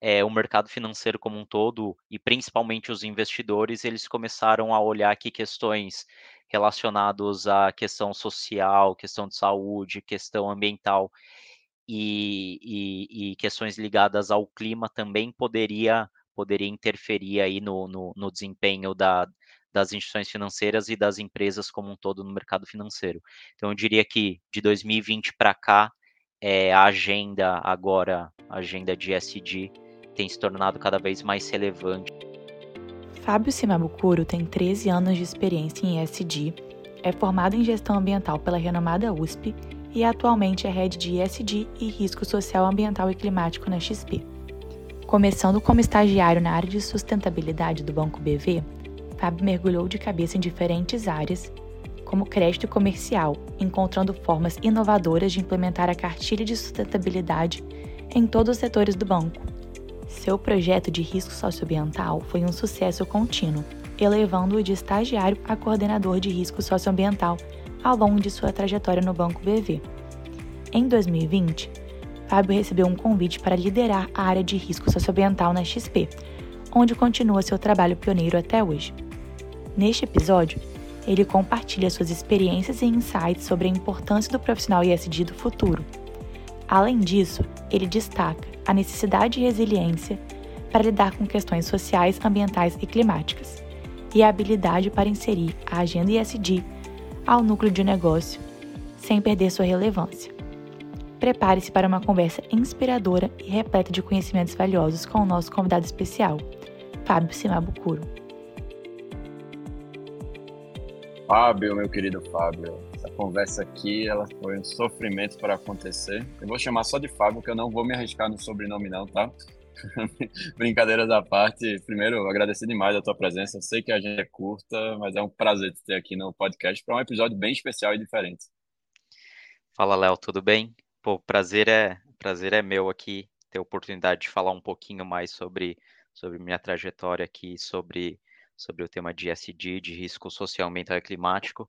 é, o mercado financeiro como um todo e principalmente os investidores, eles começaram a olhar que questões relacionadas à questão social, questão de saúde, questão ambiental e, e, e questões ligadas ao clima também poderia poderia interferir aí no, no, no desempenho da, das instituições financeiras e das empresas como um todo no mercado financeiro. Então, eu diria que de 2020 para cá, é, a agenda agora, a agenda de SD, tem se tornado cada vez mais relevante. Fábio Simabukuro tem 13 anos de experiência em ESG, é formado em gestão ambiental pela renomada USP e atualmente é head de ESG e risco social ambiental e climático na XP. Começando como estagiário na área de sustentabilidade do Banco BV, Fábio mergulhou de cabeça em diferentes áreas, como crédito comercial, encontrando formas inovadoras de implementar a cartilha de sustentabilidade em todos os setores do banco. Seu projeto de risco socioambiental foi um sucesso contínuo, elevando-o de estagiário a coordenador de risco socioambiental ao longo de sua trajetória no Banco BV. Em 2020, Fábio recebeu um convite para liderar a área de risco socioambiental na XP, onde continua seu trabalho pioneiro até hoje. Neste episódio, ele compartilha suas experiências e insights sobre a importância do profissional ISD do futuro. Além disso, ele destaca a necessidade de resiliência para lidar com questões sociais, ambientais e climáticas, e a habilidade para inserir a agenda ISD ao núcleo de negócio sem perder sua relevância. Prepare-se para uma conversa inspiradora e repleta de conhecimentos valiosos com o nosso convidado especial, Fábio Simabukuro. Fábio, meu querido Fábio, essa conversa aqui ela foi um sofrimento para acontecer. Eu vou chamar só de Fábio, que eu não vou me arriscar no sobrenome não, tá? Brincadeiras à parte, primeiro agradecer demais a tua presença. Eu sei que a gente é curta, mas é um prazer te ter aqui no podcast para um episódio bem especial e diferente. Fala, Léo, tudo bem? Pô, prazer é prazer é meu aqui ter a oportunidade de falar um pouquinho mais sobre sobre minha trajetória aqui, sobre sobre o tema de SD, de risco social, ambiental e climático,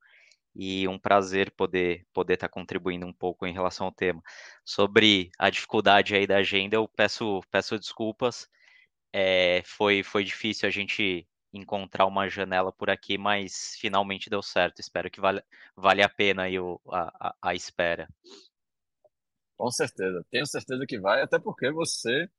e um prazer poder poder estar tá contribuindo um pouco em relação ao tema. Sobre a dificuldade aí da agenda, eu peço peço desculpas. É, foi foi difícil a gente encontrar uma janela por aqui, mas finalmente deu certo. Espero que vale, vale a pena aí o, a, a, a espera. Com certeza, tenho certeza que vai, até porque você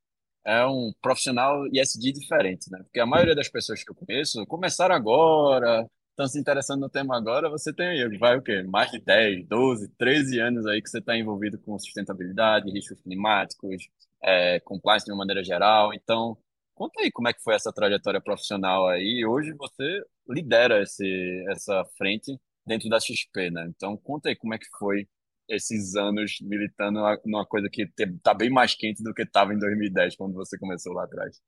é um profissional ISD diferente, né? Porque a maioria das pessoas que eu conheço começaram agora, estão se interessando no tema agora, você tem, vai o quê? Mais de 10, 12, 13 anos aí que você está envolvido com sustentabilidade, riscos climáticos, é, compliance de uma maneira geral. Então, conta aí como é que foi essa trajetória profissional aí. Hoje você lidera esse, essa frente dentro da XP, né? Então, conta aí como é que foi esses anos militando numa coisa que está bem mais quente do que estava em 2010, quando você começou lá atrás.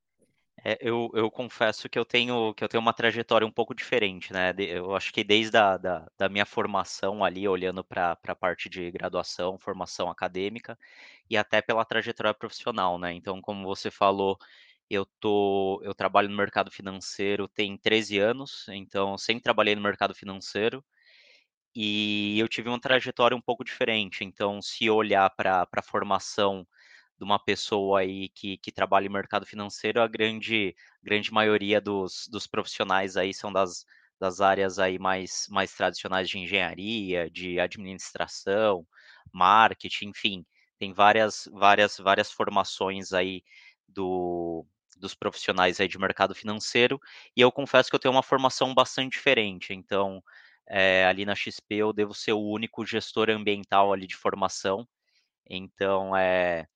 É, eu, eu, confesso que eu tenho que eu tenho uma trajetória um pouco diferente, né? Eu acho que desde a da, da minha formação ali, olhando para a parte de graduação, formação acadêmica, e até pela trajetória profissional, né? Então, como você falou, eu tô, eu trabalho no mercado financeiro tem 13 anos, então sempre trabalhei no mercado financeiro. E eu tive uma trajetória um pouco diferente. Então, se olhar para a formação de uma pessoa aí que, que trabalha em mercado financeiro, a grande, grande maioria dos, dos profissionais aí são das, das áreas aí mais, mais tradicionais de engenharia, de administração, marketing, enfim, tem várias, várias, várias formações aí do, dos profissionais aí de mercado financeiro, e eu confesso que eu tenho uma formação bastante diferente, então é, ali na XP eu devo ser o único gestor ambiental ali de formação. Então, é,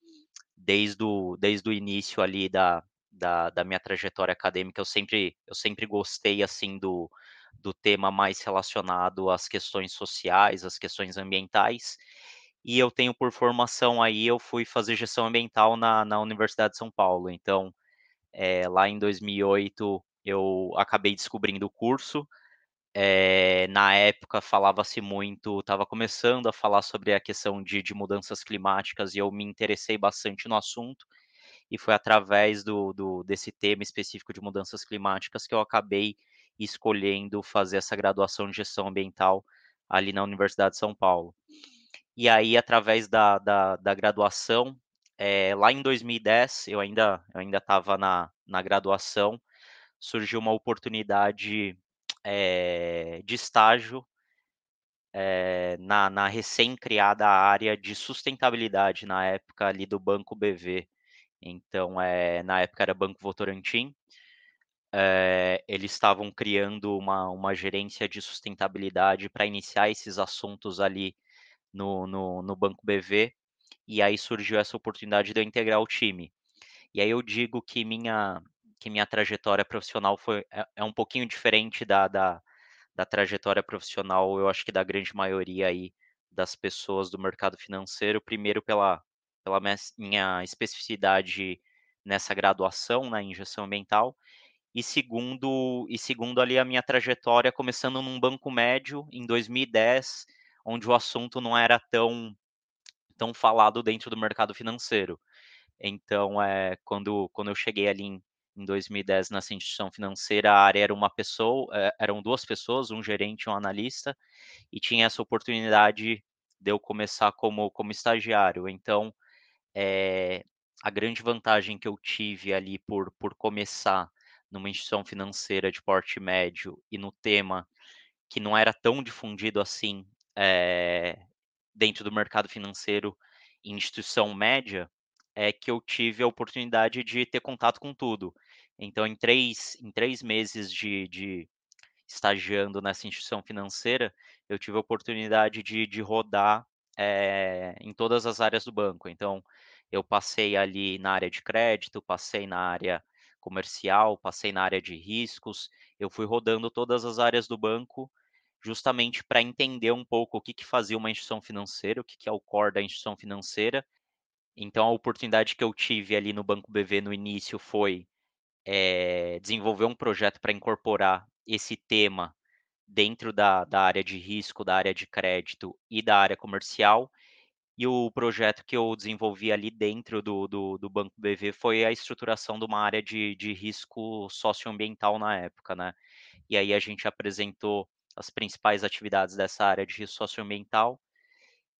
desde, o, desde o início ali da, da, da, minha trajetória acadêmica, eu sempre, eu sempre gostei assim do, do tema mais relacionado às questões sociais, às questões ambientais. E eu tenho por formação aí, eu fui fazer gestão ambiental na, na Universidade de São Paulo. Então, é, lá em 2008, eu acabei descobrindo o curso, é, na época falava-se muito, estava começando a falar sobre a questão de, de, mudanças climáticas e eu me interessei bastante no assunto. E foi através do, do, desse tema específico de mudanças climáticas que eu acabei escolhendo fazer essa graduação de gestão ambiental ali na Universidade de São Paulo. E aí, através da, da, da graduação, é, lá em 2010, eu ainda eu ainda estava na, na graduação, surgiu uma oportunidade é, de estágio é, na, na recém-criada área de sustentabilidade na época ali do Banco BV. Então, é, na época era Banco Votorantim. É, eles estavam criando uma, uma gerência de sustentabilidade para iniciar esses assuntos ali no, no, no Banco BV. E aí surgiu essa oportunidade de eu integrar o time. E aí eu digo que minha, que minha trajetória profissional foi, é, é um pouquinho diferente da, da, da trajetória profissional, eu acho que da grande maioria aí das pessoas do mercado financeiro, primeiro pela, pela minha especificidade nessa graduação na né, gestão ambiental, e segundo, e segundo ali a minha trajetória começando num banco médio em 2010, onde o assunto não era tão tão falado dentro do mercado financeiro. Então, é, quando, quando eu cheguei ali em, em 2010 nessa instituição financeira, a área era uma pessoa, é, eram duas pessoas, um gerente e um analista, e tinha essa oportunidade de eu começar como, como estagiário. Então, é, a grande vantagem que eu tive ali por, por começar numa instituição financeira de porte médio e no tema que não era tão difundido assim é, dentro do mercado financeiro em instituição média, é que eu tive a oportunidade de ter contato com tudo. Então, em três, em três meses de, de estagiando nessa instituição financeira, eu tive a oportunidade de, de rodar é, em todas as áreas do banco. Então, eu passei ali na área de crédito, passei na área comercial, passei na área de riscos, eu fui rodando todas as áreas do banco justamente para entender um pouco o que, que fazia uma instituição financeira, o que, que é o core da instituição financeira. Então, a oportunidade que eu tive ali no Banco BV no início foi é, desenvolver um projeto para incorporar esse tema dentro da, da área de risco, da área de crédito e da área comercial. E o projeto que eu desenvolvi ali dentro do, do, do Banco BV foi a estruturação de uma área de, de risco socioambiental na época, né? E aí a gente apresentou as principais atividades dessa área de risco socioambiental.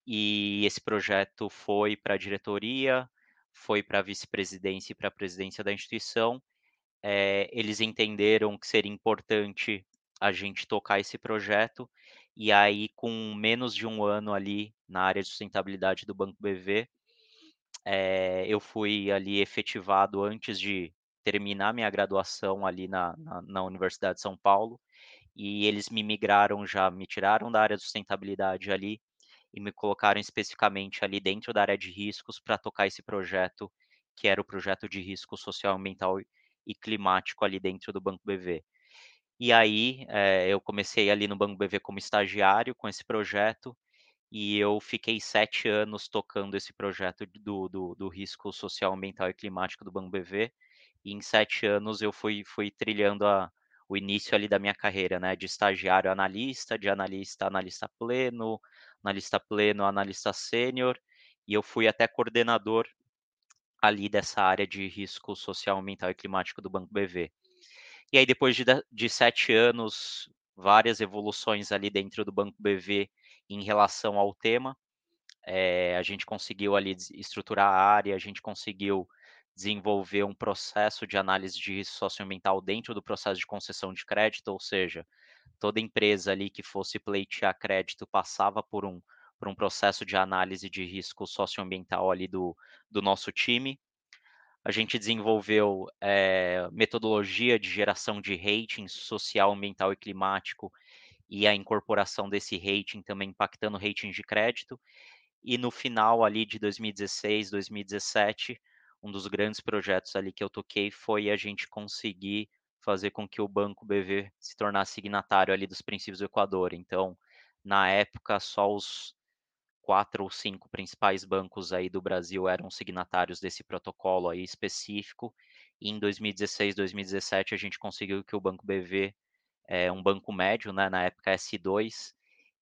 E esse projeto foi para a diretoria, foi para a vice-presidência e para a presidência da instituição. É, eles entenderam que seria importante a gente tocar esse projeto. E aí, com menos de um ano ali na área de sustentabilidade do Banco BV, é, eu fui ali efetivado antes de terminar minha graduação ali na, na, na Universidade de São Paulo e eles me migraram já, me tiraram da área de sustentabilidade ali e me colocaram especificamente ali dentro da área de riscos para tocar esse projeto, que era o projeto de risco social, ambiental e climático ali dentro do Banco BV. E aí é, eu comecei ali no Banco BV como estagiário com esse projeto e eu fiquei sete anos tocando esse projeto do, do, do risco social, ambiental e climático do Banco BV. E em sete anos eu fui, fui trilhando a, o início ali da minha carreira, né, de estagiário analista, de analista analista pleno, analista pleno, analista sênior, e eu fui até coordenador ali dessa área de risco social, ambiental e climático do Banco BV. E aí, depois de, de sete anos, várias evoluções ali dentro do Banco BV em relação ao tema, é, a gente conseguiu ali estruturar a área, a gente conseguiu desenvolver um processo de análise de risco socioambiental dentro do processo de concessão de crédito, ou seja, toda empresa ali que fosse pleitear crédito passava por um, por um processo de análise de risco socioambiental ali do, do nosso time. A gente desenvolveu é, metodologia de geração de rating social, ambiental e climático e a incorporação desse rating também impactando o rating de crédito. E no final ali de 2016, 2017, um dos grandes projetos ali que eu toquei foi a gente conseguir fazer com que o Banco BV se tornasse signatário ali dos princípios do Equador. Então, na época, só os quatro ou cinco principais bancos aí do Brasil eram signatários desse protocolo aí específico. E em 2016, 2017, a gente conseguiu que o Banco BV, é um banco médio, né, na época S2,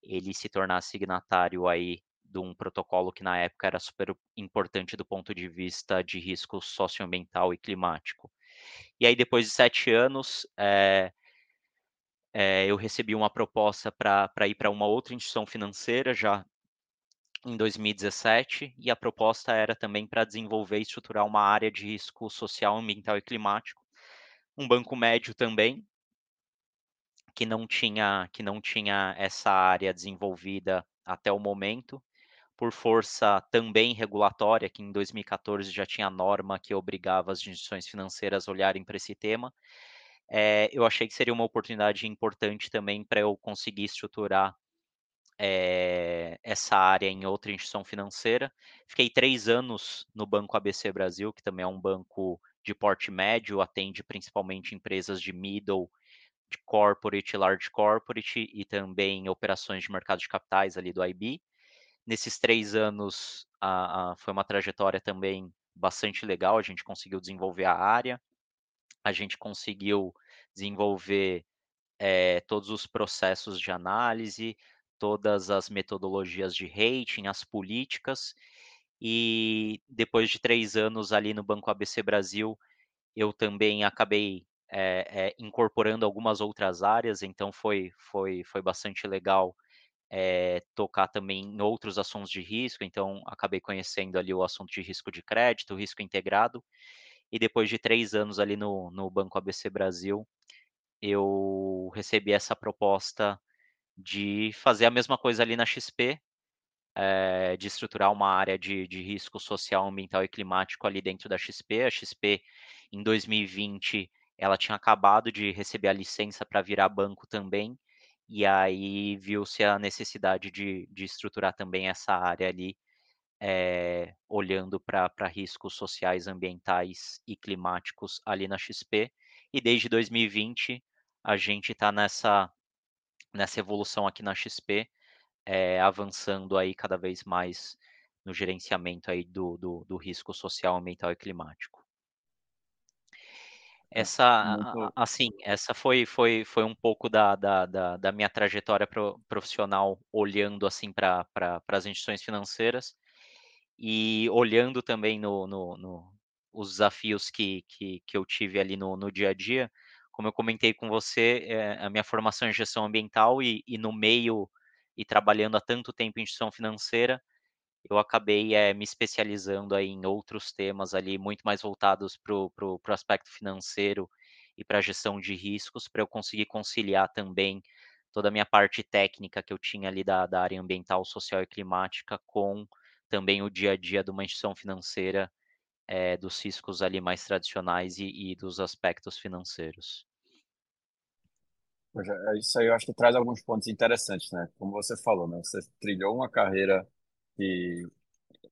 ele se tornasse signatário aí de um protocolo que na época era super importante do ponto de vista de risco socioambiental e climático. E aí, depois de sete anos, é, é, eu recebi uma proposta para ir para uma outra instituição financeira, já em 2017 e a proposta era também para desenvolver e estruturar uma área de risco social, ambiental e climático. Um banco médio também, que não tinha que não tinha essa área desenvolvida até o momento, por força também regulatória, que em 2014 já tinha norma que obrigava as instituições financeiras a olharem para esse tema. É, eu achei que seria uma oportunidade importante também para eu conseguir estruturar é, essa área em outra instituição financeira. Fiquei três anos no Banco ABC Brasil, que também é um banco de porte médio, atende principalmente empresas de middle, de corporate, large corporate e também operações de mercado de capitais ali do IB. Nesses três anos a, a, foi uma trajetória também bastante legal, a gente conseguiu desenvolver a área, a gente conseguiu desenvolver é, todos os processos de análise, todas as metodologias de rating, as políticas, e depois de três anos ali no Banco ABC Brasil, eu também acabei é, é, incorporando algumas outras áreas, então foi, foi, foi bastante legal é, tocar também em outros assuntos de risco, então acabei conhecendo ali o assunto de risco de crédito, risco integrado, e depois de três anos ali no, no Banco ABC Brasil, eu recebi essa proposta de fazer a mesma coisa ali na XP, é, eh, de estruturar uma área de, de risco social, ambiental e climático ali dentro da XP. A XP, em 2020, ela tinha acabado de receber a licença para virar banco também, e aí viu-se a necessidade de, de estruturar também essa área ali, é, olhando para riscos sociais, ambientais e climáticos ali na XP. E desde 2020 a gente está nessa nessa evolução aqui na XP, é, avançando aí cada vez mais no gerenciamento aí do, do, do risco social, ambiental e climático. Essa, Muito... assim, essa foi, foi, foi um pouco da, da, da, da minha trajetória profissional olhando assim para as instituições financeiras e olhando também no, no, no, os desafios que, que, que eu tive ali no, no dia a dia, como eu comentei com você, é, a minha formação em gestão ambiental e, e, no meio e trabalhando há tanto tempo em gestão financeira, eu acabei é, me especializando aí em outros temas ali, muito mais voltados para o aspecto financeiro e para a gestão de riscos, para eu conseguir conciliar também toda a minha parte técnica que eu tinha ali da, da área ambiental, social e climática com também o dia a dia de uma instituição financeira é, dos riscos ali mais tradicionais e, e dos aspectos financeiros. É isso aí eu acho que traz alguns pontos interessantes, né? Como você falou, né? Você trilhou uma carreira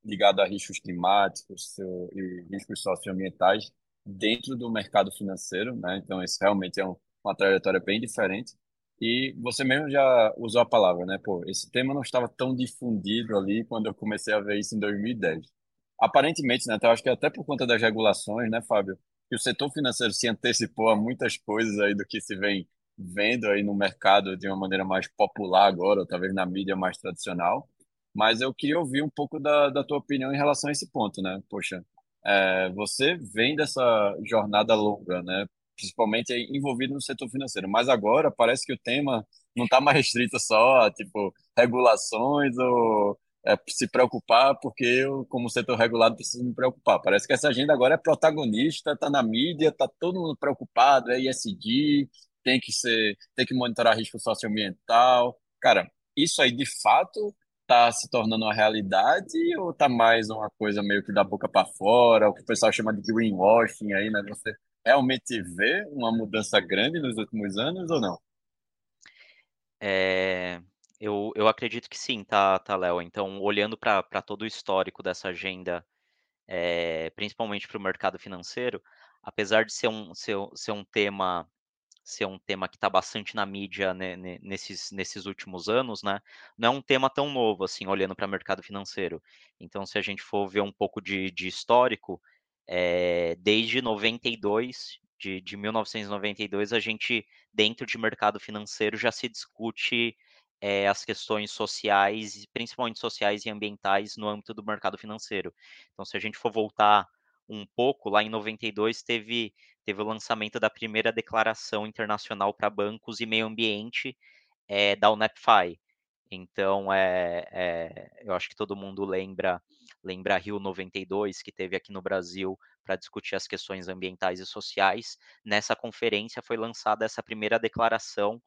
ligada a riscos climáticos seu, e riscos socioambientais dentro do mercado financeiro, né? Então, isso realmente é um, uma trajetória bem diferente. E você mesmo já usou a palavra, né? Pô, esse tema não estava tão difundido ali quando eu comecei a ver isso em 2010 aparentemente, né? Então, acho que até por conta das regulações, né, Fábio, que o setor financeiro se antecipou a muitas coisas aí do que se vem vendo aí no mercado de uma maneira mais popular agora, ou talvez na mídia mais tradicional. Mas eu queria ouvir um pouco da, da tua opinião em relação a esse ponto, né? Poxa, é, você vem dessa jornada longa, né? Principalmente envolvido no setor financeiro, mas agora parece que o tema não está mais restrito só a tipo regulações ou é, se preocupar, porque eu, como setor regulado, preciso me preocupar. Parece que essa agenda agora é protagonista, está na mídia, está todo mundo preocupado, é ISD, tem que ser, tem que monitorar risco socioambiental. Cara, isso aí de fato está se tornando uma realidade ou está mais uma coisa meio que da boca para fora, o que o pessoal chama de greenwashing aí, né? Você realmente vê uma mudança grande nos últimos anos ou não? É, eu, eu acredito que sim, tá, tá Léo. Então, olhando para todo o histórico dessa agenda, é, principalmente para o mercado financeiro, apesar de ser um, ser, ser um tema ser um tema que está bastante na mídia né, nesses, nesses últimos anos, né? Não é um tema tão novo, assim, olhando para o mercado financeiro. Então, se a gente for ver um pouco de, de histórico, é, desde 92, de, de 1992, a gente, dentro de mercado financeiro, já se discute é, as questões sociais, principalmente sociais e ambientais, no âmbito do mercado financeiro. Então, se a gente for voltar um pouco, lá em 92 teve, teve o lançamento da primeira declaração internacional para bancos e meio ambiente é, da UNEPFI. Então, é, é, eu acho que todo mundo lembra, lembra Rio 92, que teve aqui no Brasil para discutir as questões ambientais e sociais. Nessa conferência foi lançada essa primeira declaração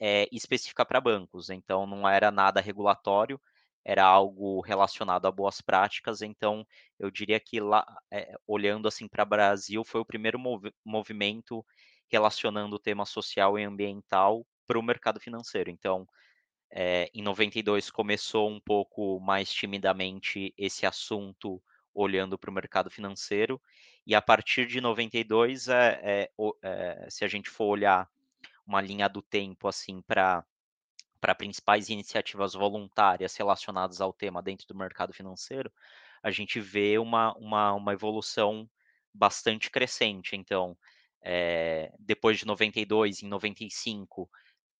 é, específica para bancos, então não era nada regulatório, era algo relacionado a boas práticas, então eu diria que lá, é, olhando assim para o Brasil, foi o primeiro mov movimento relacionando o tema social e ambiental para o mercado financeiro. Então, é, em 92 começou um pouco mais timidamente esse assunto olhando para o mercado financeiro, e a partir de 92, é, é, se a gente for olhar uma linha do tempo assim para para principais iniciativas voluntárias relacionadas ao tema dentro do mercado financeiro, a gente vê uma, uma, uma evolução bastante crescente. Então, é, depois de 92, em 95,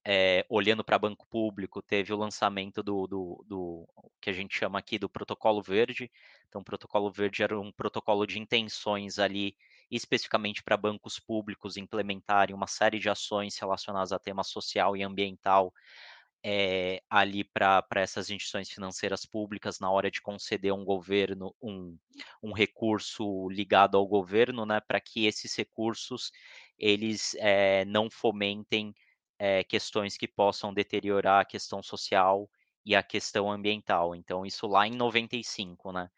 é, olhando para banco público, teve o lançamento do, do, do, que a gente chama aqui do protocolo verde. Então, o protocolo verde era um protocolo de intenções ali, especificamente para bancos públicos implementarem uma série de ações relacionadas a tema social e ambiental é, ali para essas instituições financeiras públicas na hora de conceder um governo um, um recurso ligado ao governo, né, para que esses recursos eles é, não fomentem é, questões que possam deteriorar a questão social e a questão ambiental. Então isso lá em 95, né?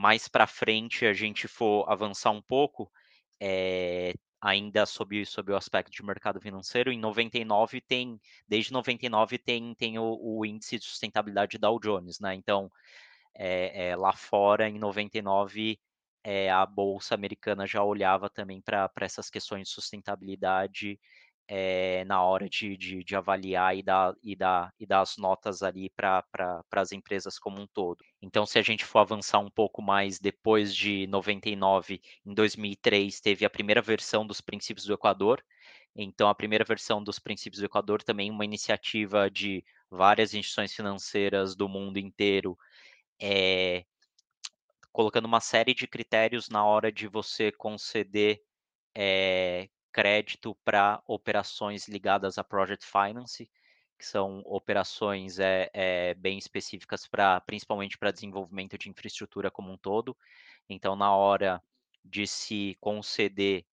Mais para frente a gente for avançar um pouco, é, ainda sob, sob o aspecto de mercado financeiro, em 99 tem, desde 99 tem, tem o, o índice de sustentabilidade Dow Jones, né? Então, é, é, lá fora, em 99, é, a Bolsa Americana já olhava também para essas questões de sustentabilidade é, na hora de, de, de, avaliar e dar, e, dar, e dar as notas ali para as empresas como um todo. Então, se a gente for avançar um pouco mais depois de 99, em 2003, teve a primeira versão dos princípios do Equador. Então, a primeira versão dos princípios do Equador também uma iniciativa de várias instituições financeiras do mundo inteiro, é, colocando uma série de critérios na hora de você conceder é, crédito para operações ligadas a project finance, que são operações é, é, bem específicas para, principalmente para desenvolvimento de infraestrutura como um todo. Então, na hora de se conceder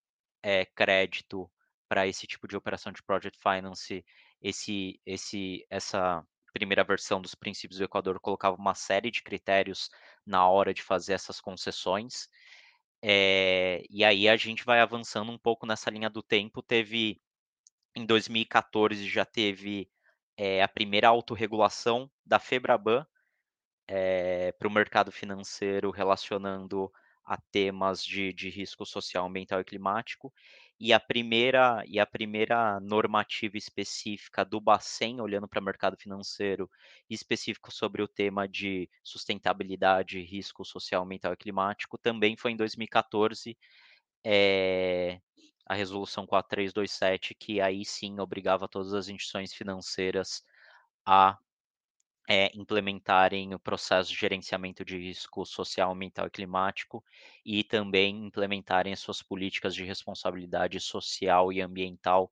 é, crédito para esse tipo de operação de project finance, esse, esse, essa primeira versão dos princípios do Equador colocava uma série de critérios na hora de fazer essas concessões. É, e aí a gente vai avançando um pouco nessa linha do tempo. Teve em 2014 já teve é, a primeira autorregulação da Febraban é, para o mercado financeiro relacionando a temas de, de risco social, ambiental e climático. E a primeira e a primeira normativa específica do Bacen, olhando para o mercado financeiro, específico sobre o tema de sustentabilidade, risco social, ambiental e climático, também foi em 2014, é, a resolução 4327, que aí sim obrigava todas as instituições financeiras a é, implementarem o processo de gerenciamento de risco social, ambiental e climático e também implementarem as suas políticas de responsabilidade social e ambiental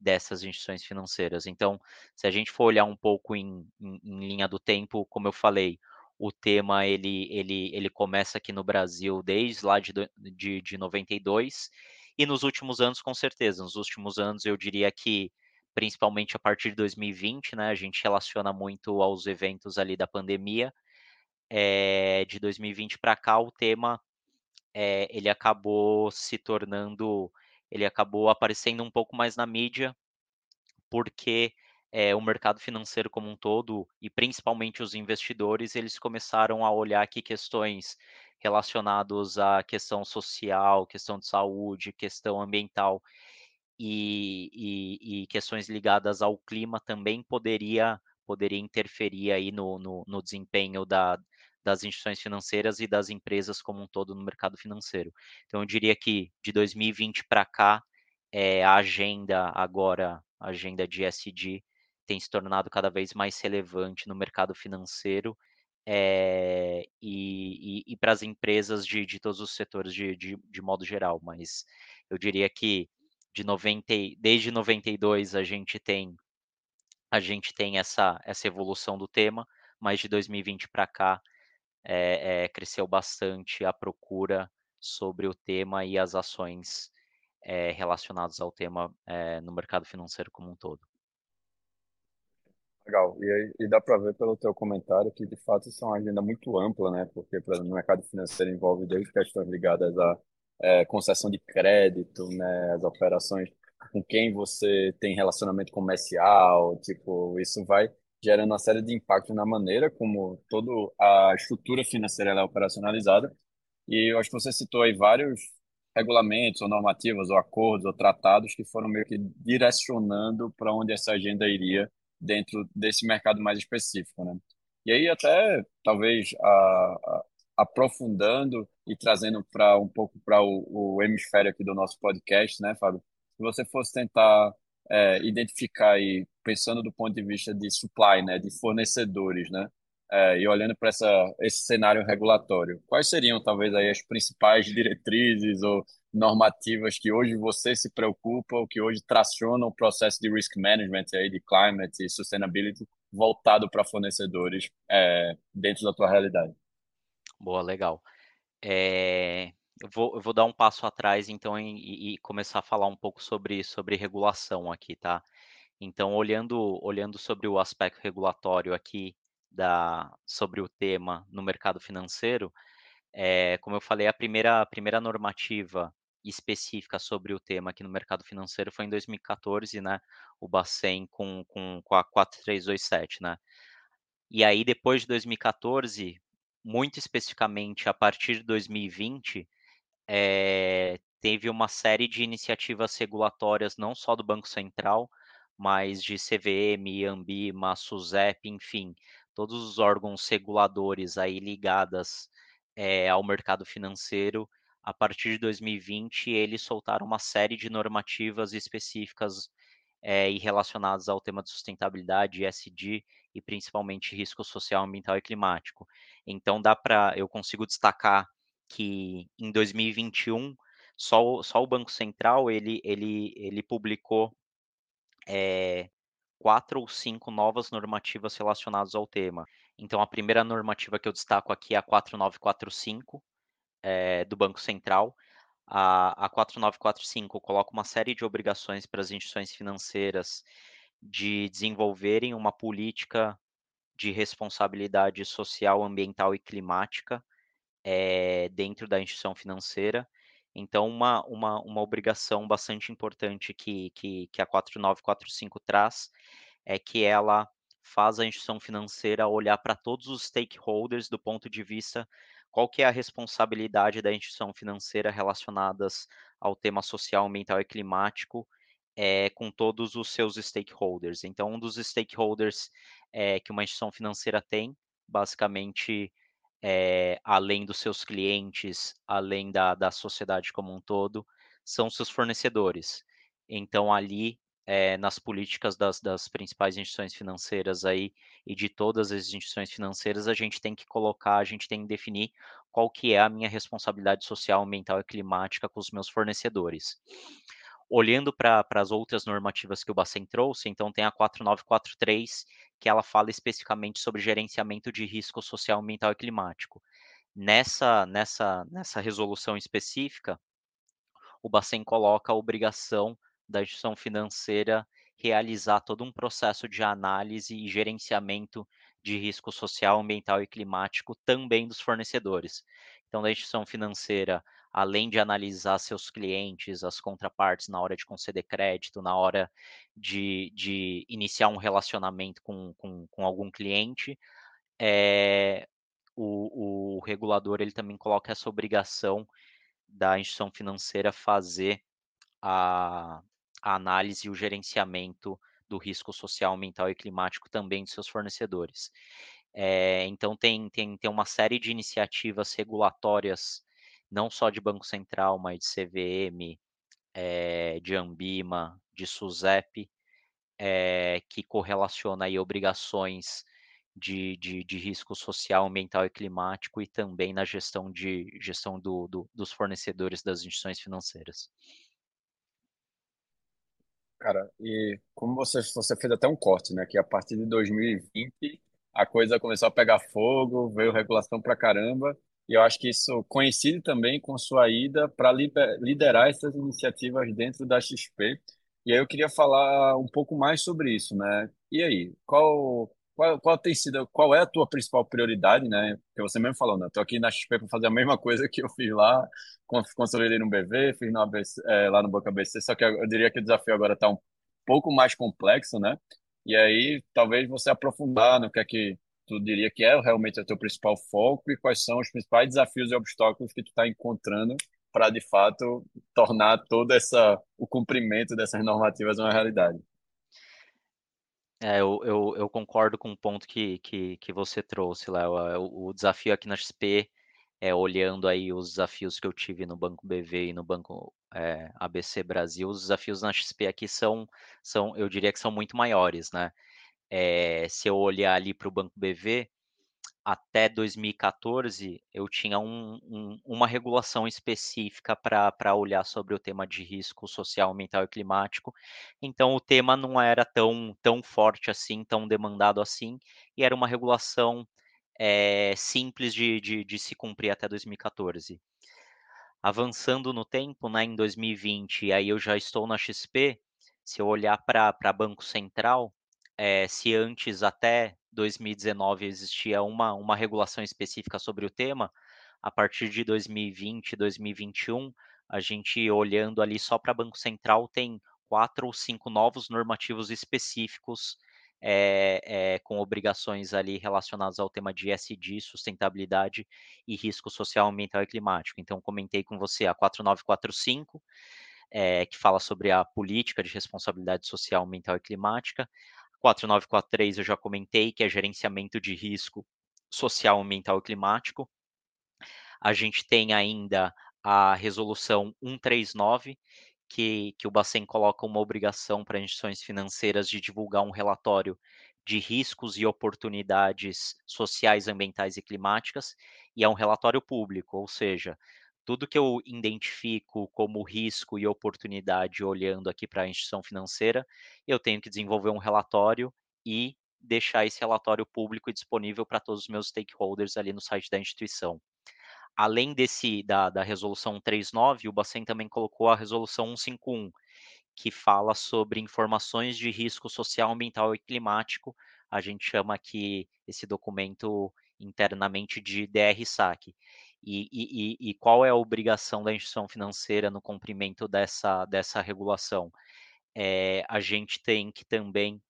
dessas instituições financeiras. Então, se a gente for olhar um pouco em, em, em linha do tempo, como eu falei, o tema ele, ele, ele começa aqui no Brasil desde lá de, de, de 92 e nos últimos anos, com certeza, nos últimos anos eu diria que principalmente a partir de 2020, né? A gente relaciona muito aos eventos ali da pandemia. É, de 2020 para cá, o tema é, ele acabou se tornando, ele acabou aparecendo um pouco mais na mídia, porque é, o mercado financeiro como um todo e principalmente os investidores, eles começaram a olhar que questões relacionadas à questão social, questão de saúde, questão ambiental, e, e, e, questões ligadas ao clima também poderia, poderia interferir aí no, no, no desempenho da, das instituições financeiras e das empresas como um todo no mercado financeiro. Então, eu diria que de 2020 para cá, é, a agenda agora, a agenda de SD, tem se tornado cada vez mais relevante no mercado financeiro é, e, e, e para as empresas de, de todos os setores de, de, de modo geral. Mas eu diria que de 90, desde 92 a gente tem a gente tem essa, essa evolução do tema, mas de 2020 para cá é, é, cresceu bastante a procura sobre o tema e as ações é, relacionadas ao tema no mercado financeiro como um todo. Legal. E, e dá para ver pelo teu comentário que, de fato, isso é uma agenda muito ampla, né? Porque, por exemplo, no mercado financeiro envolve desde questões ligadas à é, concessão de crédito, né? As operações com quem você tem relacionamento comercial, tipo, isso vai gerando uma série de impactos na maneira como toda a estrutura financeira é operacionalizada. E eu acho que você citou aí vários regulamentos ou normativas ou acordos ou tratados que foram meio que direcionando para onde essa agenda iria dentro desse mercado mais específico, né? E aí até talvez a, a, aprofundando e trazendo para um pouco para o, o, hemisfério aqui do nosso podcast, né, Fábio? Se você fosse tentar é, identificar aí, pensando do ponto de vista de supply, né, de fornecedores, né, é, e olhando para esse cenário regulatório, quais seriam talvez aí as principais diretrizes ou normativas que hoje você se preocupa ou que hoje tracionam o processo de risk management aí de climate e sustainability voltado para fornecedores é, dentro da tua realidade? Boa, legal. É, eu, vou, eu vou dar um passo atrás então e, e começar a falar um pouco sobre, sobre regulação aqui, tá? Então, olhando, olhando sobre o aspecto regulatório aqui da, sobre o tema no mercado financeiro, é, como eu falei, a primeira, a primeira normativa específica sobre o tema aqui no mercado financeiro foi em 2014, né? O Bacen com, com, com a 4327, né? E aí, depois de 2014, muito especificamente a partir de 2020, é, teve uma série de iniciativas regulatórias, não só do Banco Central, mas de CVM, Ambima, SUSEP, enfim, todos os órgãos reguladores aí ligadas é, ao mercado financeiro a partir de 2020, eles soltaram uma série de normativas específicas é, e relacionadas ao tema de sustentabilidade, ESG e principalmente risco social, ambiental e climático. Então dá para, eu consigo destacar que em 2021 só, só o Banco Central ele, ele, ele publicou é, quatro ou cinco novas normativas relacionadas ao tema. Então a primeira normativa que eu destaco aqui é a 4945, é, do Banco Central. A, a 4945 coloca uma série de obrigações para as instituições financeiras de desenvolverem uma política de responsabilidade social, ambiental e climática é, dentro da instituição financeira. Então, uma, uma, uma obrigação bastante importante que, que, que a 4945 traz é que ela faz a instituição financeira olhar para todos os stakeholders do ponto de vista qual que é a responsabilidade da instituição financeira relacionadas ao tema social, ambiental e climático é, com todos os seus stakeholders. Então, um dos stakeholders é, que uma instituição financeira tem, basicamente, é, além dos seus clientes, além da, da sociedade como um todo, são seus fornecedores. Então, ali nas políticas das, das, principais instituições financeiras aí e de todas as instituições financeiras, a gente tem que colocar, a gente tem que definir qual que é a minha responsabilidade social, ambiental e climática com os meus fornecedores. Olhando para as outras normativas que o Bacen trouxe, então tem a 4943, que ela fala especificamente sobre gerenciamento de risco social, ambiental e climático. Nessa, nessa, nessa resolução específica, o Bacen coloca a obrigação da instituição financeira realizar todo um processo de análise e gerenciamento de risco social, ambiental e climático também dos fornecedores. Então, da instituição financeira, além de analisar seus clientes, as contrapartes na hora de conceder crédito, na hora de, de iniciar um relacionamento com, com, com algum cliente, é, o, o regulador ele também coloca essa obrigação da instituição financeira fazer a, a análise e o gerenciamento do risco social, ambiental e climático também de seus fornecedores. É, então, tem, tem, tem uma série de iniciativas regulatórias, não só de Banco Central, mas de CVM, é, de Ambima, de SUSEP, é, que correlaciona aí obrigações de, de, de, risco social, ambiental e climático e também na gestão, de, gestão do, do, dos fornecedores das instituições financeiras. Cara, e como você, você fez até um corte, né? Que a partir de 2020 a coisa começou a pegar fogo, veio regulação pra caramba, e eu acho que isso coincide também com sua ida para liderar essas iniciativas dentro da XP. E aí eu queria falar um pouco mais sobre isso, né? E aí, qual, qual, qual tem sido, qual é a tua principal prioridade, né? Porque você mesmo falou, né? Estou aqui na XP para fazer a mesma coisa que eu fiz lá, consolidei no BV, fiz no ABC, é, lá no Banco ABC, só que eu diria que o desafio agora está um pouco mais complexo, né? E aí, talvez você aprofundar no que é que tu diria que é realmente o teu principal foco e quais são os principais desafios e obstáculos que tu está encontrando para, de fato, tornar todo essa, o cumprimento dessas normativas uma realidade. É, eu, eu, eu concordo com o ponto que, que, que você trouxe, Léo. É, o, o desafio aqui na XP é, olhando aí os desafios que eu tive no Banco BV e no Banco é, ABC Brasil, os desafios na XP aqui são, são, eu diria que são muito maiores, né? É, se eu olhar ali para o Banco BV, até 2014 eu tinha um, um, uma regulação específica para olhar sobre o tema de risco social, ambiental e climático. Então o tema não era tão, tão forte assim, tão demandado assim, e era uma regulação é, simples de, de, de, se cumprir até 2014. Avançando no tempo, né, em 2020, aí eu já estou na XP, se eu olhar para Banco Central, é, se antes até 2019 existia uma, uma regulação específica sobre o tema, a partir de 2020, 2021, a gente olhando ali só para Banco Central tem quatro ou cinco novos normativos específicos é, é, com obrigações ali relacionadas ao tema de ESG, sustentabilidade e risco social, ambiental e climático. Então, comentei com você a 4945, é, que fala sobre a política de responsabilidade social, ambiental e climática. 4943 eu já comentei, que é gerenciamento de risco social, ambiental e climático. A gente tem ainda a resolução 139, que, que o Bacen coloca uma obrigação para instituições financeiras de divulgar um relatório de riscos e oportunidades sociais, ambientais e climáticas, e é um relatório público, ou seja, tudo que eu identifico como risco e oportunidade olhando aqui para a instituição financeira, eu tenho que desenvolver um relatório e deixar esse relatório público e disponível para todos os meus stakeholders ali no site da instituição além desse da, da resolução 39, o Bacen também colocou a resolução 151, que fala sobre informações de risco social, ambiental e climático. A gente chama aqui esse documento internamente de DR-SAC. E, e, e, qual é a obrigação da instituição financeira no cumprimento dessa, dessa regulação? É, a gente tem que também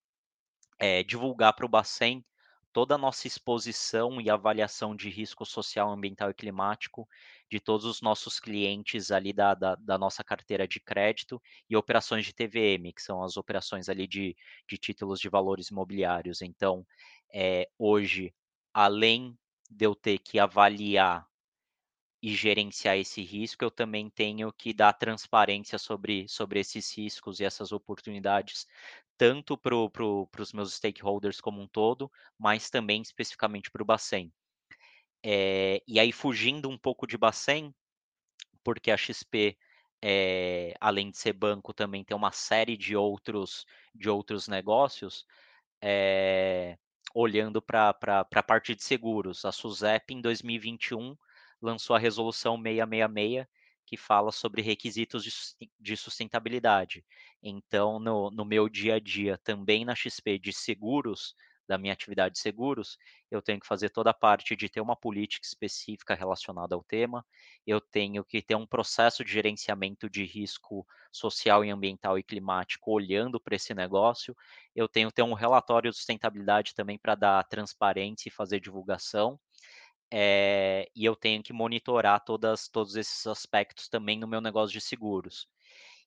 é, divulgar para o Bacen toda a nossa exposição e avaliação de risco social, ambiental e climático de todos os nossos clientes ali da, da, da, nossa carteira de crédito e operações de TVM, que são as operações ali de, de títulos de valores imobiliários. Então, é, hoje, além de eu ter que avaliar e gerenciar esse risco, eu também tenho que dar transparência sobre, sobre esses riscos e essas oportunidades, tanto para pro, os meus stakeholders como um todo, mas também especificamente para o Bacen. É, e aí, fugindo um pouco de Bacen, porque a XP, é, eh, além de ser banco, também tem uma série de outros, de outros negócios, é, olhando para a parte de seguros. A SUSEP, em 2021, lançou a resolução 666, que fala sobre requisitos de sustentabilidade. Então, no, no meu dia a dia, também na XP de seguros, da minha atividade de seguros, eu tenho que fazer toda a parte de ter uma política específica relacionada ao tema, eu tenho que ter um processo de gerenciamento de risco social e ambiental e climático olhando para esse negócio, eu tenho que ter um relatório de sustentabilidade também para dar transparência e fazer divulgação, é, e eu tenho que monitorar todas, todos esses aspectos também no meu negócio de seguros.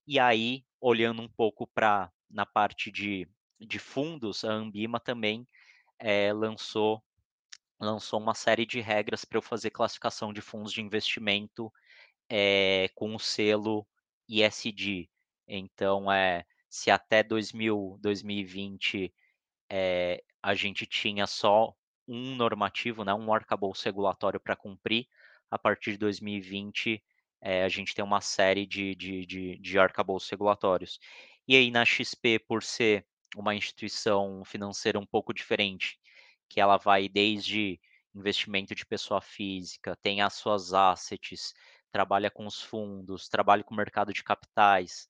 E aí, olhando um pouco para na parte de, de fundos, a Ambima também é, lançou, lançou uma série de regras para eu fazer classificação de fundos de investimento é, com o selo ISD. Então, é, se até 2000, 2020 é, a gente tinha só um normativo, né, um arcabouço regulatório para cumprir. A partir de 2020, é, eh, a gente tem uma série de, de, de, de arcabouços regulatórios. E aí na XP, por ser uma instituição financeira um pouco diferente, que ela vai desde investimento de pessoa física, tem as suas assets, trabalha com os fundos, trabalha com o mercado de capitais,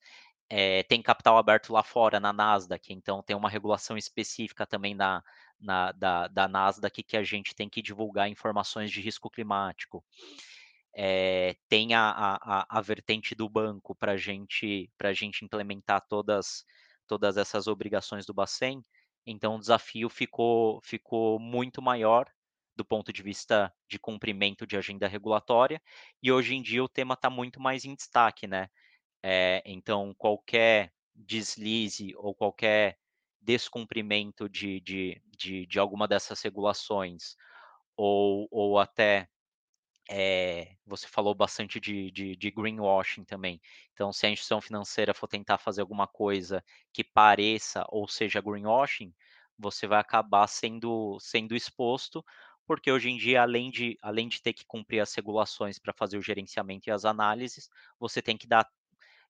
é, tem capital aberto lá fora, na Nasdaq, então tem uma regulação específica também na, na, da, da Nasdaq que a gente tem que divulgar informações de risco climático. É, tem a, a, a, vertente do banco para gente, a gente implementar todas, todas essas obrigações do Bacen, então o desafio ficou, ficou muito maior do ponto de vista de cumprimento de agenda regulatória, e hoje em dia o tema está muito mais em destaque, né? É, então, qualquer deslize ou qualquer descumprimento de, de, de, de alguma dessas regulações, ou, ou até é, você falou bastante de, de, de, greenwashing também. Então, se a instituição financeira for tentar fazer alguma coisa que pareça ou seja greenwashing, você vai acabar sendo, sendo exposto, porque hoje em dia, além de, além de ter que cumprir as regulações para fazer o gerenciamento e as análises, você tem que dar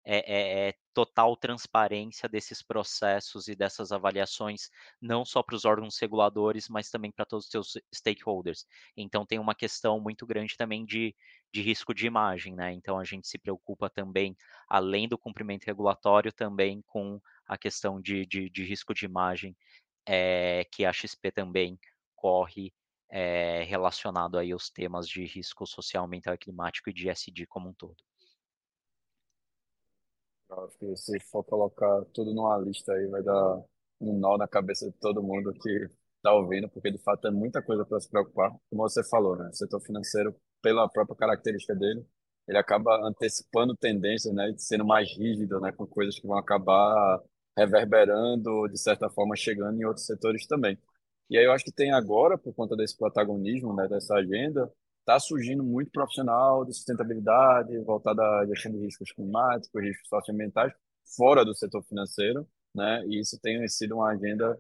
é, é, é, total transparência desses processos e dessas avaliações, não só para os órgãos reguladores, mas também para todos os seus stakeholders. Então, tem uma questão muito grande também de, de risco de imagem, né? Então, a gente se preocupa também, além do cumprimento regulatório, também com a questão de, de, de risco de imagem, é, que a XP também corre é, relacionado aí aos temas de risco social, ambiental e climático e de SD como um todo. Acho que se for colocar tudo numa lista aí, vai dar um nó na cabeça de todo mundo que está ouvindo, porque de fato é muita coisa para se preocupar. Como você falou, né? O setor financeiro, pela própria característica dele, ele acaba antecipando tendências, né? E sendo mais rígido, né? Com coisas que vão acabar reverberando, de certa forma, chegando em outros setores também. E aí eu acho que tem agora, por conta desse protagonismo, né? Dessa agenda, está surgindo muito profissional de sustentabilidade, voltado à gestão de riscos climáticos, riscos socioambientais, fora do setor financeiro, né? E isso tem sido uma agenda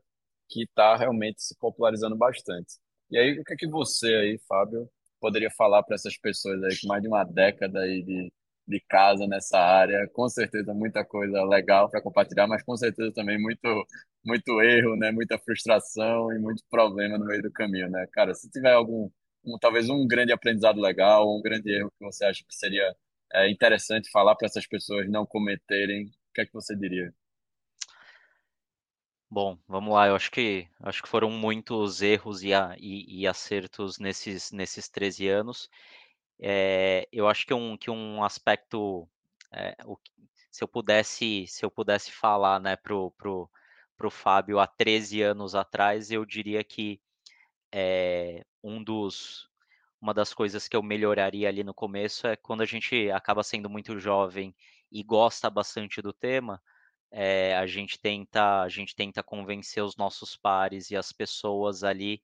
que está realmente se popularizando bastante. E aí, o que é que você aí, Fábio, poderia falar para essas pessoas aí com mais de uma década aí de, de casa nessa área? Com certeza muita coisa legal para compartilhar, mas com certeza também muito muito erro, né? Muita frustração e muito problema no meio do caminho, né? Cara, se tiver algum um, talvez um grande aprendizado legal, um grande erro que você acha que seria é, interessante falar para essas pessoas não cometerem? O que é que você diria? Bom, vamos lá. Eu acho que acho que foram muitos erros e, e, e acertos nesses nesses 13 anos. É, eu acho que um que um aspecto, é, o, se eu pudesse se eu pudesse falar, né, pro pro pro Fábio há 13 anos atrás, eu diria que é, um dos uma das coisas que eu melhoraria ali no começo é quando a gente acaba sendo muito jovem e gosta bastante do tema, é, a gente tenta a gente tenta convencer os nossos pares e as pessoas ali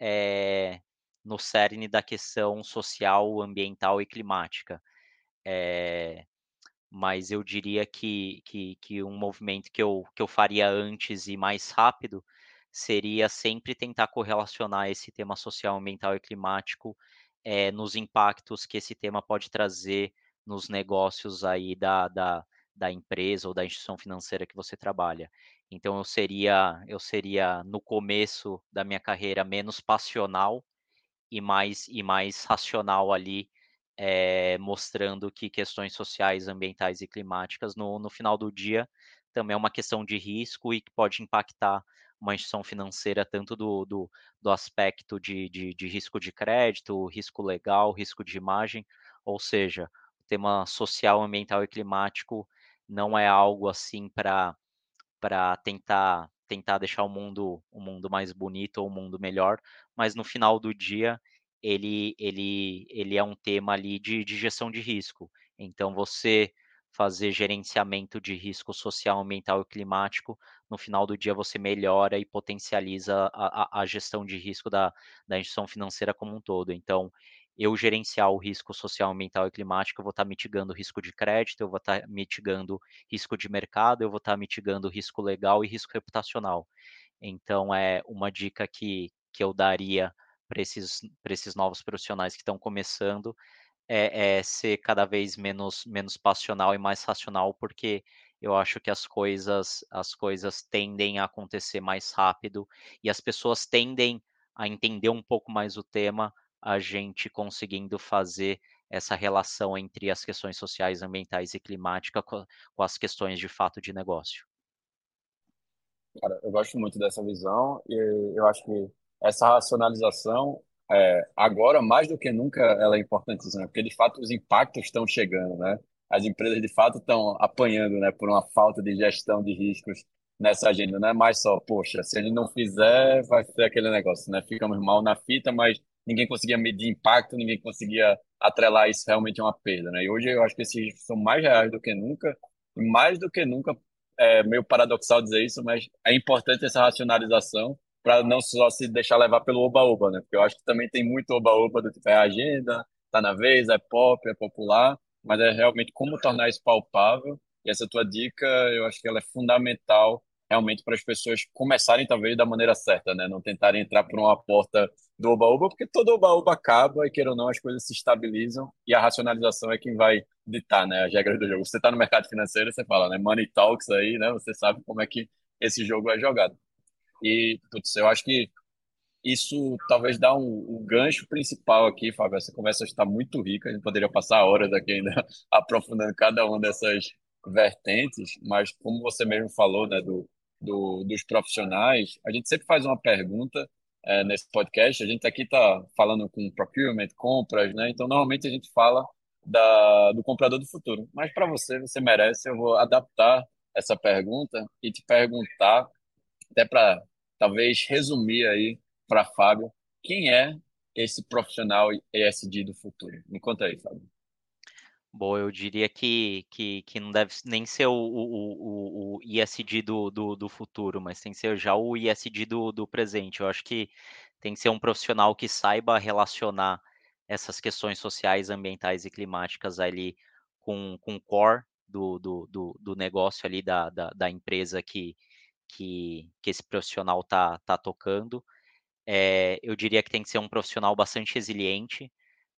é, no cerne da questão social, ambiental e climática. É, mas eu diria que, que, que um movimento que eu, que eu faria antes e mais rápido seria sempre tentar correlacionar esse tema social, ambiental e climático é, nos impactos que esse tema pode trazer nos negócios aí da, da, da empresa ou da instituição financeira que você trabalha. Então eu seria eu seria no começo da minha carreira menos passional e mais e mais racional ali, é, mostrando que questões sociais, ambientais e climáticas no, no final do dia também é uma questão de risco e que pode impactar uma instituição financeira, tanto do, do, do aspecto de, de, de, risco de crédito, risco legal, risco de imagem, ou seja, o tema social, ambiental e climático não é algo assim para tentar tentar deixar o mundo um mundo mais bonito ou um mundo melhor, mas no final do dia ele ele ele é um tema ali de, de gestão de risco. Então você fazer gerenciamento de risco social, ambiental e climático, no final do dia você melhora e potencializa a, a, a gestão de risco da, da instituição financeira como um todo. Então, eu gerenciar o risco social, ambiental e climático, eu vou estar mitigando o risco de crédito, eu vou estar mitigando risco de mercado, eu vou estar mitigando risco legal e risco reputacional. Então, é uma dica que, que eu daria para esses, esses novos profissionais que estão começando, é, é, ser cada vez menos, menos passional e mais racional, porque eu acho que as coisas as coisas tendem a acontecer mais rápido e as pessoas tendem a entender um pouco mais o tema, a gente conseguindo fazer essa relação entre as questões sociais, ambientais e climática com, com as questões de fato de negócio. Cara, eu gosto muito dessa visão e eu acho que essa racionalização, é, agora mais do que nunca, ela é importantíssima, porque de fato os impactos estão chegando, né? As empresas de fato estão apanhando, né, por uma falta de gestão de riscos nessa agenda. Não é mais só, poxa, se gente não fizer, vai ser aquele negócio, né? Ficamos mal na fita, mas ninguém conseguia medir impacto, ninguém conseguia atrelar isso realmente a uma perda, né? E hoje eu acho que esses riscos são mais reais do que nunca, e mais do que nunca é meio paradoxal dizer isso, mas é importante essa racionalização para não só se deixar levar pelo oba-oba, né? Porque eu acho que também tem muito oba-oba do tipo, é agenda, tá na vez, é pop, é popular, mas é realmente como tornar isso palpável. E essa tua dica, eu acho que ela é fundamental realmente para as pessoas começarem talvez da maneira certa, né? Não tentarem entrar por uma porta do oba-oba, porque todo oba-oba acaba e, queira ou não, as coisas se estabilizam e a racionalização é quem vai ditar, né, as regras do jogo. Você está no mercado financeiro, você fala, né, money talks aí, né, você sabe como é que esse jogo é jogado. E, putz, eu acho que isso talvez dá um, um gancho principal aqui, Fábio. Essa conversa está muito rica, a gente poderia passar horas aqui ainda aprofundando cada uma dessas vertentes, mas como você mesmo falou, né, do, do, dos profissionais, a gente sempre faz uma pergunta é, nesse podcast. A gente aqui está falando com procurement, compras, né? Então, normalmente a gente fala da, do comprador do futuro. Mas para você, você merece. Eu vou adaptar essa pergunta e te perguntar, até para talvez resumir aí para Fábio, quem é esse profissional ESG do futuro? Me conta aí, Fábio. Bom, eu diria que, que, que não deve nem ser o, o, o, o do, do, do, futuro, mas tem que ser já o ISD do, do presente. Eu acho que tem que ser um profissional que saiba relacionar essas questões sociais, ambientais e climáticas ali com, com o core do, do, do, do negócio ali da, da, da, empresa que, que, que esse profissional está tá tocando. É, eu diria que tem que ser um profissional bastante resiliente,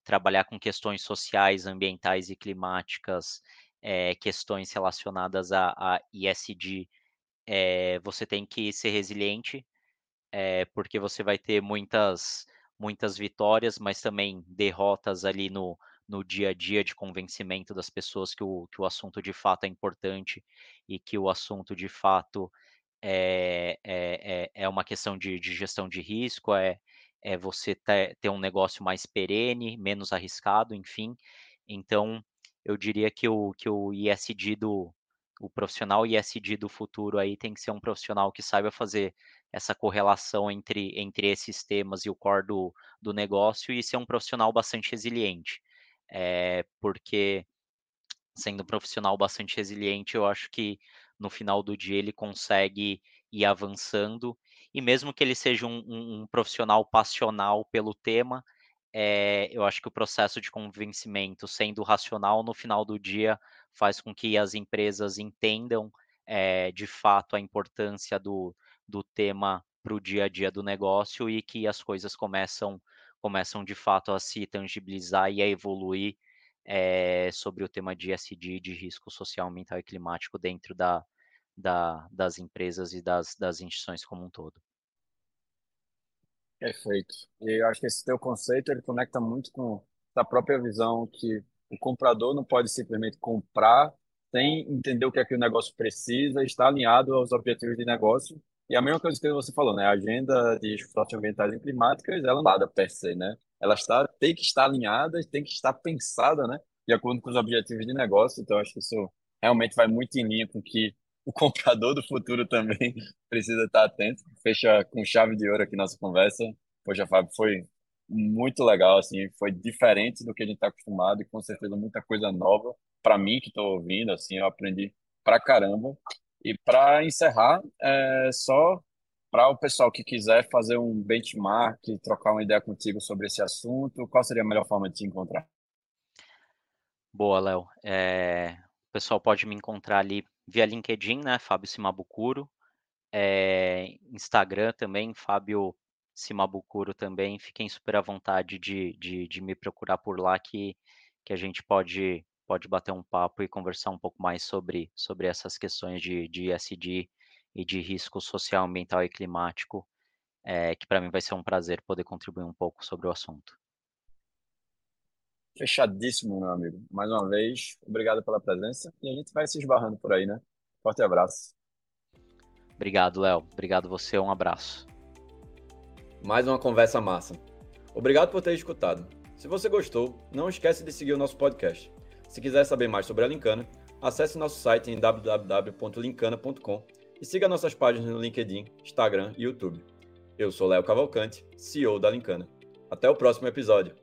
trabalhar com questões sociais, ambientais e climáticas, é, questões relacionadas a, a ISD, é, você tem que ser resiliente, porque você vai ter muitas, muitas vitórias, mas também derrotas ali no, no dia a dia de convencimento das pessoas que o, que o assunto de fato é importante e que o assunto de fato é, é, é uma questão de, de gestão de risco, é, é você ter, ter um negócio mais perene, menos arriscado, enfim. Então, eu diria que o, que o ISD do o profissional ISD do futuro aí tem que ser um profissional que saiba fazer essa correlação entre, entre esses temas e o core do, do negócio e ser um profissional bastante resiliente. É, porque sendo um profissional bastante resiliente, eu acho que no final do dia ele consegue ir avançando e mesmo que ele seja um, um, um profissional passional pelo tema, é, eu acho que o processo de convencimento, sendo racional, no final do dia, faz com que as empresas entendam é, de fato a importância do, do tema para o dia a dia do negócio e que as coisas começam, começam de fato a se tangibilizar e a evoluir é, sobre o tema de SD, de risco social, ambiental e climático dentro da, da, das empresas e das, das instituições como um todo. Perfeito. E eu acho que esse teu conceito ele conecta muito com a própria visão que o comprador não pode simplesmente comprar sem entender o que é que o negócio precisa, estar alinhado aos objetivos de negócio. E a mesma coisa que você falou, né? A agenda de socioambientais e climáticas, ela não nada per se, né? Ela está, tem que estar alinhada, tem que estar pensada, né? De acordo com os objetivos de negócio. Então, acho que isso realmente vai muito em linha com o que o comprador do futuro também precisa estar atento. Fecha com chave de ouro aqui nossa conversa. Poxa, Fábio, foi muito legal, assim, foi diferente do que a gente está acostumado e com certeza muita coisa nova para mim que estou ouvindo, assim, eu aprendi pra caramba. E para encerrar, é só para o pessoal que quiser fazer um benchmark, trocar uma ideia contigo sobre esse assunto, qual seria a melhor forma de te encontrar? Boa, Léo. É, o pessoal pode me encontrar ali via LinkedIn, né? Fábio Simabukuro. É, Instagram também, Fábio Simabukuro também. Fiquem super à vontade de, de, de me procurar por lá que, que a gente pode, pode bater um papo e conversar um pouco mais sobre, sobre essas questões de, de ESG e de risco social, ambiental e climático, é, que para mim vai ser um prazer poder contribuir um pouco sobre o assunto. Fechadíssimo, meu amigo. Mais uma vez, obrigado pela presença e a gente vai se esbarrando por aí, né? Forte abraço. Obrigado, Léo. Obrigado você, um abraço. Mais uma conversa massa. Obrigado por ter escutado. Se você gostou, não esquece de seguir o nosso podcast. Se quiser saber mais sobre a Lincana, acesse nosso site em www.lincana.com e siga nossas páginas no LinkedIn, Instagram e YouTube. Eu sou Léo Cavalcante, CEO da Lincana. Até o próximo episódio.